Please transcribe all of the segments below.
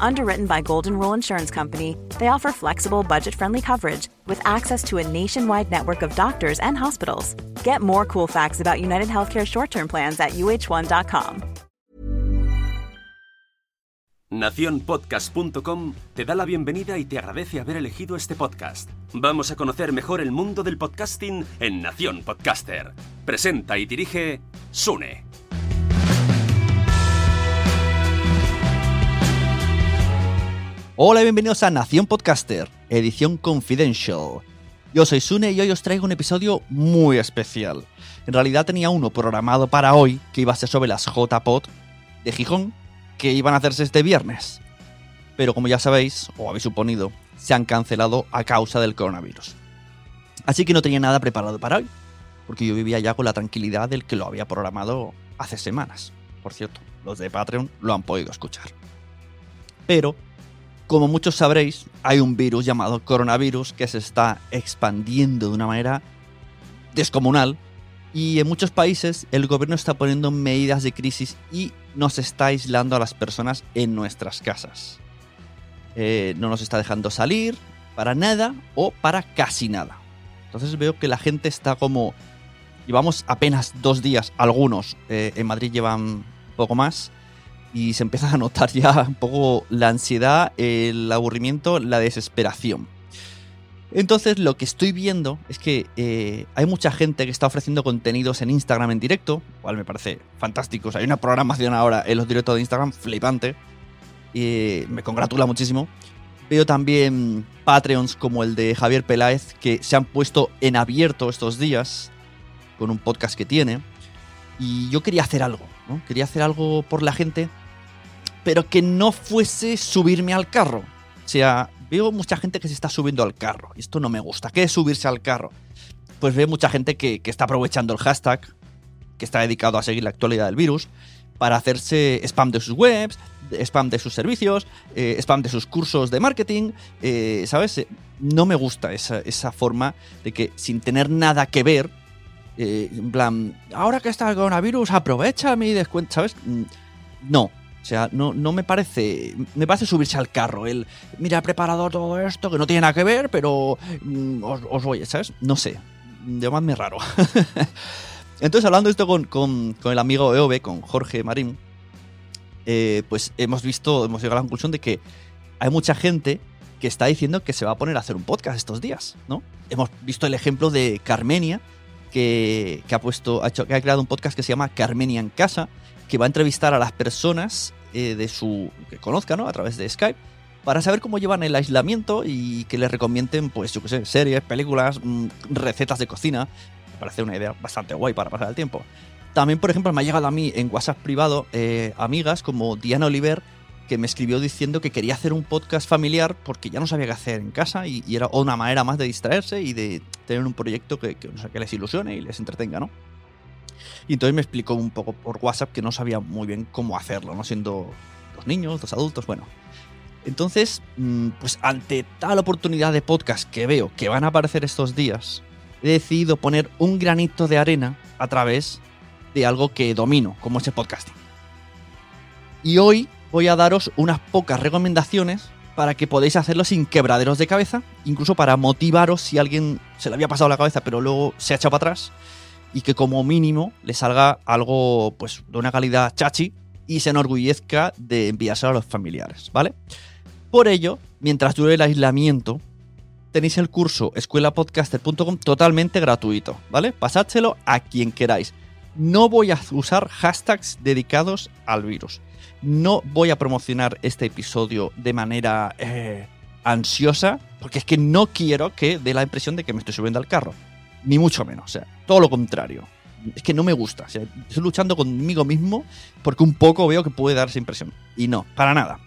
Underwritten by Golden Rule Insurance Company, they offer flexible, budget friendly coverage with access to a nationwide network of doctors and hospitals. Get more cool facts about United Healthcare short term plans at uh1.com. Naciónpodcast.com te da la bienvenida y te agradece haber elegido este podcast. Vamos a conocer mejor el mundo del podcasting en Nación Podcaster. Presenta y dirige Sune. Hola y bienvenidos a Nación Podcaster, edición confidential. Yo soy Sune y hoy os traigo un episodio muy especial. En realidad tenía uno programado para hoy que iba a ser sobre las JPod de Gijón que iban a hacerse este viernes. Pero como ya sabéis, o habéis suponido, se han cancelado a causa del coronavirus. Así que no tenía nada preparado para hoy, porque yo vivía ya con la tranquilidad del que lo había programado hace semanas. Por cierto, los de Patreon lo han podido escuchar. Pero como muchos sabréis, hay un virus llamado coronavirus que se está expandiendo de una manera descomunal y en muchos países el gobierno está poniendo medidas de crisis y nos está aislando a las personas en nuestras casas. Eh, no nos está dejando salir para nada o para casi nada. Entonces veo que la gente está como... Llevamos apenas dos días, algunos, eh, en Madrid llevan poco más, y se empieza a notar ya un poco la ansiedad, el aburrimiento, la desesperación. Entonces lo que estoy viendo es que eh, hay mucha gente que está ofreciendo contenidos en Instagram en directo, cual me parece fantástico. hay una programación ahora en los directos de Instagram flipante. Y me congratula muchísimo. Veo también Patreons como el de Javier Peláez que se han puesto en abierto estos días con un podcast que tiene. Y yo quería hacer algo, ¿no? Quería hacer algo por la gente, pero que no fuese subirme al carro. O sea, veo mucha gente que se está subiendo al carro. Esto no me gusta. ¿Qué es subirse al carro? Pues veo mucha gente que, está aprovechando el hashtag, que está dedicado a seguir la actualidad del virus, para hacerse spam de sus webs, spam de sus servicios, eh, spam de sus cursos de marketing. Eh, ¿Sabes? Eh, no me gusta esa, esa, forma de que sin tener nada que ver, en plan, ahora que está el coronavirus, aprovecha mi descuento, ¿sabes? Mm, no, o sea, no, no me parece. Me parece subirse al carro. El, mira, he preparado todo esto que no tiene nada que ver, pero mm, os, voy, ¿sabes? No sé. Llamadme raro. Entonces, hablando esto con, el amigo EOB, con Jorge Marín, eh, pues hemos visto, hemos llegado a la conclusión de que hay mucha gente que está diciendo que se va a poner a hacer un podcast estos días, ¿no? Hemos visto el ejemplo de Carmenia, que, ha puesto, ha, hecho, que ha creado un podcast que se llama Carmenia en Casa, que va a entrevistar a las personas eh, de su que conozca, ¿no? A través de Skype, para saber cómo llevan el aislamiento y que les recomienden, pues, yo qué sé, series, películas, mm, recetas de cocina. Me parece una idea bastante guay para pasar el tiempo. También, por ejemplo, me ha llegado a mí en WhatsApp privado eh, amigas como Diana Oliver, que me escribió diciendo que quería hacer un podcast familiar porque ya no sabía qué hacer en casa y, era una manera más de distraerse y de tener un proyecto que, que les ilusione y les entretenga, ¿no? Y entonces me explicó un poco por WhatsApp que no sabía muy bien cómo hacerlo, ¿no? Siendo dos niños, dos adultos, bueno. Entonces, mm, pues ante tal oportunidad de podcast que veo que van a aparecer estos días, he decidido poner un granito de arena a través de algo que domino, como es el podcasting. Y hoy voy a daros unas pocas recomendaciones para que podáis hacerlo sin quebraderos de cabeza, incluso para motivaros si alguien se le había pasado la cabeza pero luego se ha echado para atrás y que como mínimo le salga algo pues de una calidad chachi y se enorgullezca de enviárselo a los familiares, ¿vale? Por ello, mientras dure el aislamiento, tenéis el curso escuelapodcaster.com totalmente gratuito, ¿vale? Pasádselo a quien queráis. No voy a usar hashtags dedicados al virus no voy a promocionar este episodio de manera eh, ansiosa, porque es que no quiero que dé la impresión de que me estoy subiendo al carro. Ni mucho menos, o sea, todo lo contrario. Es que no me gusta, estoy luchando conmigo mismo porque un poco veo que puede dar esa impresión. Y no, para nada.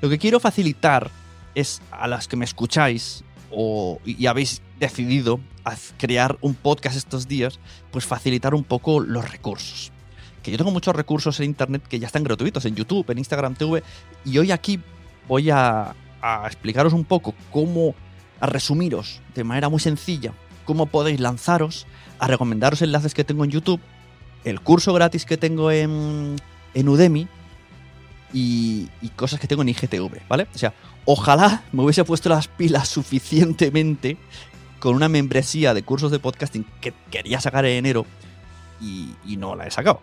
Lo que quiero facilitar es a las que me escucháis o, y habéis decidido crear un podcast estos días, pues facilitar un poco los recursos que yo tengo muchos recursos en Internet que ya están gratuitos, en YouTube, en Instagram TV, y hoy aquí voy a, explicaros un poco cómo, a resumiros de manera muy sencilla, cómo podéis lanzaros, a recomendaros enlaces que tengo en YouTube, el curso gratis que tengo en, en Udemy y, y, cosas que tengo en IGTV, ¿vale? O sea, ojalá me hubiese puesto las pilas suficientemente con una membresía de cursos de podcasting que quería sacar en enero y, y no la he sacado.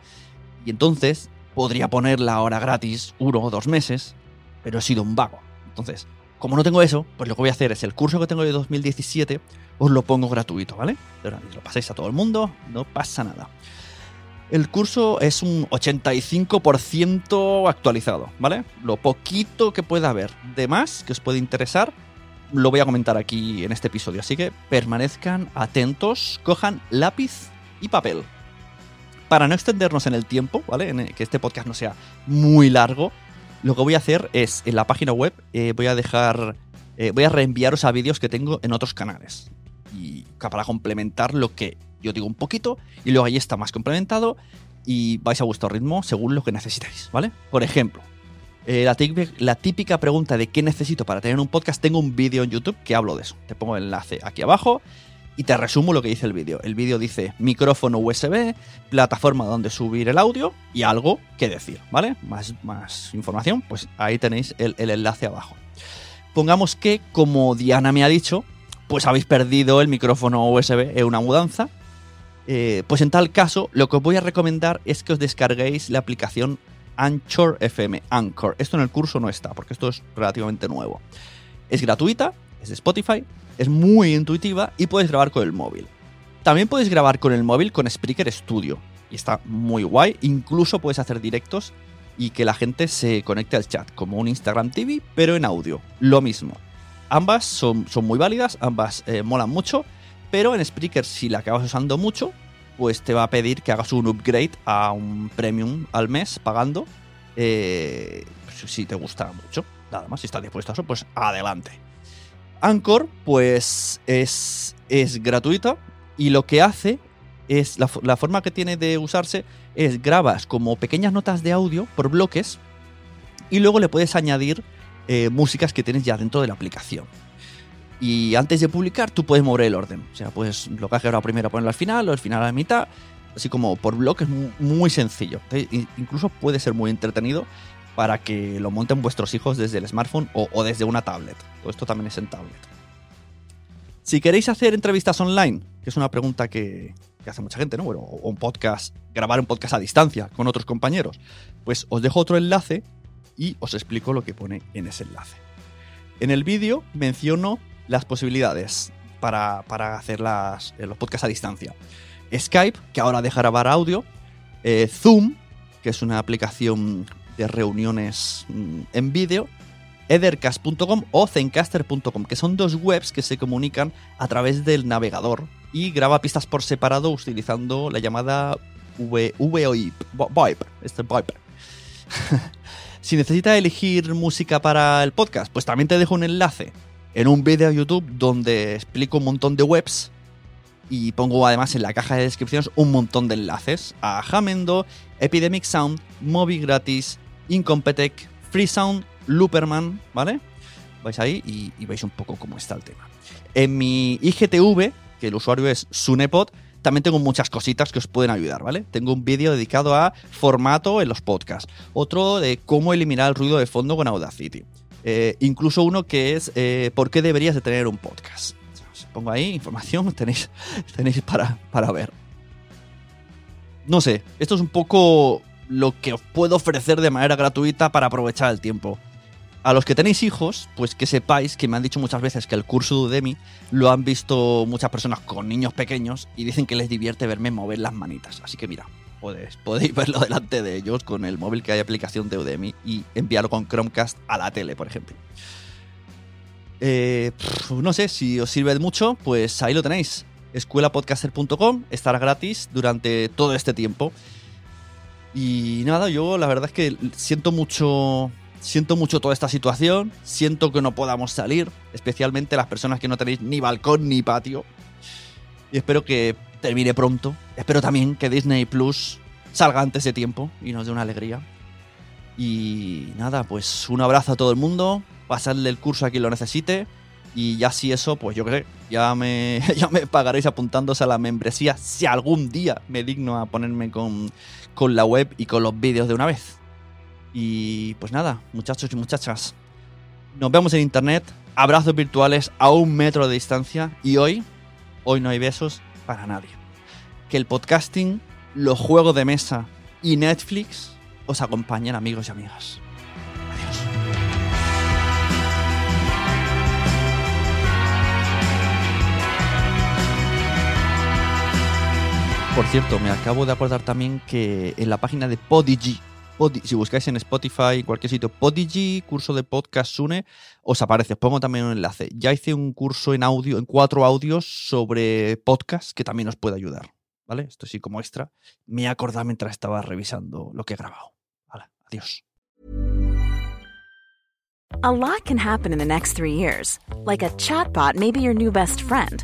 Y entonces podría ponerla ahora gratis uno o dos meses, pero he sido un vago. Entonces, como no tengo eso, pues lo que voy a hacer es el curso que tengo de 2017, os lo pongo gratuito, ¿vale? Lo pasáis a todo el mundo, no pasa nada. El curso es un 85% actualizado, ¿vale? Lo poquito que pueda haber de más que os puede interesar, lo voy a comentar aquí en este episodio. Así que permanezcan atentos, cojan lápiz y papel para no extendernos en el tiempo, ¿vale? que este podcast no sea muy largo, lo que voy a hacer es en la página web eh, voy a dejar, eh, voy a reenviaros a vídeos que tengo en otros canales. Y para complementar lo que yo digo un poquito y luego ahí está más complementado y vais a vuestro ritmo según lo que necesitéis, ¿vale? Por ejemplo, eh, la, la, típica pregunta de qué necesito para tener un podcast, tengo un vídeo en YouTube que hablo de eso. Te pongo el enlace aquí abajo y te resumo lo que dice el vídeo. El vídeo dice micrófono USB, plataforma donde subir el audio y algo que decir, ¿vale? Más, más información, pues ahí tenéis el, enlace abajo. Pongamos que, como Diana me ha dicho, pues habéis perdido el micrófono USB en una mudanza. Eh, pues en tal caso, lo que os voy a recomendar es que os descarguéis la aplicación Anchor FM. Anchor. Esto en el curso no está, porque esto es relativamente nuevo. Es gratuita, es de Spotify, es muy intuitiva y puedes grabar con el móvil. También puedes grabar con el móvil con Spreaker Studio. Y está muy guay. Incluso puedes hacer directos y que la gente se conecte al chat, como un Instagram TV, pero en audio. Lo mismo. Ambas son, son muy válidas, ambas eh, molan mucho, pero en Spreaker si la acabas usando mucho, pues te va a pedir que hagas un upgrade a un premium al mes pagando. Eh, si te gusta mucho. Nada más, si estás dispuesto a eso, pues adelante. Anchor, pues es, es gratuita y lo que hace es, la, forma que tiene de usarse es grabas como pequeñas notas de audio por bloques y luego le puedes añadir eh, músicas que tienes ya dentro de la aplicación. Y antes de publicar, tú puedes mover el orden. O sea, pues lo que has grabado primero ponerlo al final, o al final a la mitad, así como por bloques, muy, muy sencillo. Incluso puede ser muy entretenido para que lo monten vuestros hijos desde el smartphone o, desde una tablet. Todo esto también es en tablet. Si queréis hacer entrevistas online, que es una pregunta que, hace mucha gente, ¿no? Bueno, o un podcast, grabar un podcast a distancia con otros compañeros, pues os dejo otro enlace y os explico lo que pone en ese enlace. En el vídeo menciono las posibilidades para, hacer las, los podcasts a distancia. Skype, que ahora deja grabar audio, eh, Zoom, que es una aplicación de reuniones mm, en vídeo, ethercast.com o zencaster.com, que son dos webs que se comunican a través del navegador y graba pistas por separado utilizando la llamada VoIP. VoIP, este VoIP. si necesitas elegir música para el podcast, pues también te dejo un enlace en un vídeo de YouTube donde explico un montón de webs y pongo además en la caja de descripciones un montón de enlaces a Jamendo, Epidemic Sound, Mobi Gratis, Incompetech, Freesound, Looperman, ¿vale? Vais ahí y, veis un poco cómo está el tema. En mi IGTV, que el usuario es Sunepod, también tengo muchas cositas que os pueden ayudar, ¿vale? Tengo un vídeo dedicado a formato en los podcasts, otro de cómo eliminar el ruido de fondo con Audacity, eh, incluso uno que es eh, por qué deberías de tener un podcast. Os pongo ahí información, tenéis, tenéis para, para ver. No sé, esto es un poco lo que os puedo ofrecer de manera gratuita para aprovechar el tiempo. A los que tenéis hijos, pues que sepáis que me han dicho muchas veces que el curso de Udemy lo han visto muchas personas con niños pequeños y dicen que les divierte verme mover las manitas. Así que mira, podéis, podéis verlo delante de ellos con el móvil que hay aplicación de Udemy y enviarlo con Chromecast a la tele, por ejemplo. Eh, no sé, si os sirve de mucho, pues ahí lo tenéis. Escuelapodcaster.com estará gratis durante todo este tiempo. Y nada, yo la verdad es que siento mucho Siento mucho toda esta situación, siento que no podamos salir, especialmente las personas que no tenéis ni balcón ni patio. Y espero que termine pronto. Espero también que Disney Plus salga antes de tiempo y nos dé una alegría. Y nada, pues un abrazo a todo el mundo, pasadle el curso a quien lo necesite. Y ya si eso, pues yo creo, ya me, ya me pagaréis apuntándose a la membresía si algún día me digno a ponerme con, con la web y con los vídeos de una vez. Y pues nada, muchachos y muchachas, nos vemos en internet, abrazos virtuales a un metro de distancia y hoy, hoy no hay besos para nadie. Que el podcasting, los juegos de mesa y Netflix os acompañen amigos y amigas. Por cierto, me acabo de acordar también que en la página de Podigy si buscáis en Spotify, cualquier sitio, Podigy, curso de podcast Sune, os aparece. Os pongo también un enlace. Ya hice un curso en audio, en cuatro audios sobre podcast que también os puede ayudar. ¿Vale? Esto sí como extra. Me he acordado mientras estaba revisando lo que he grabado. Adiós. A lot can happen in the next three years. Like a chatbot may be your new best friend.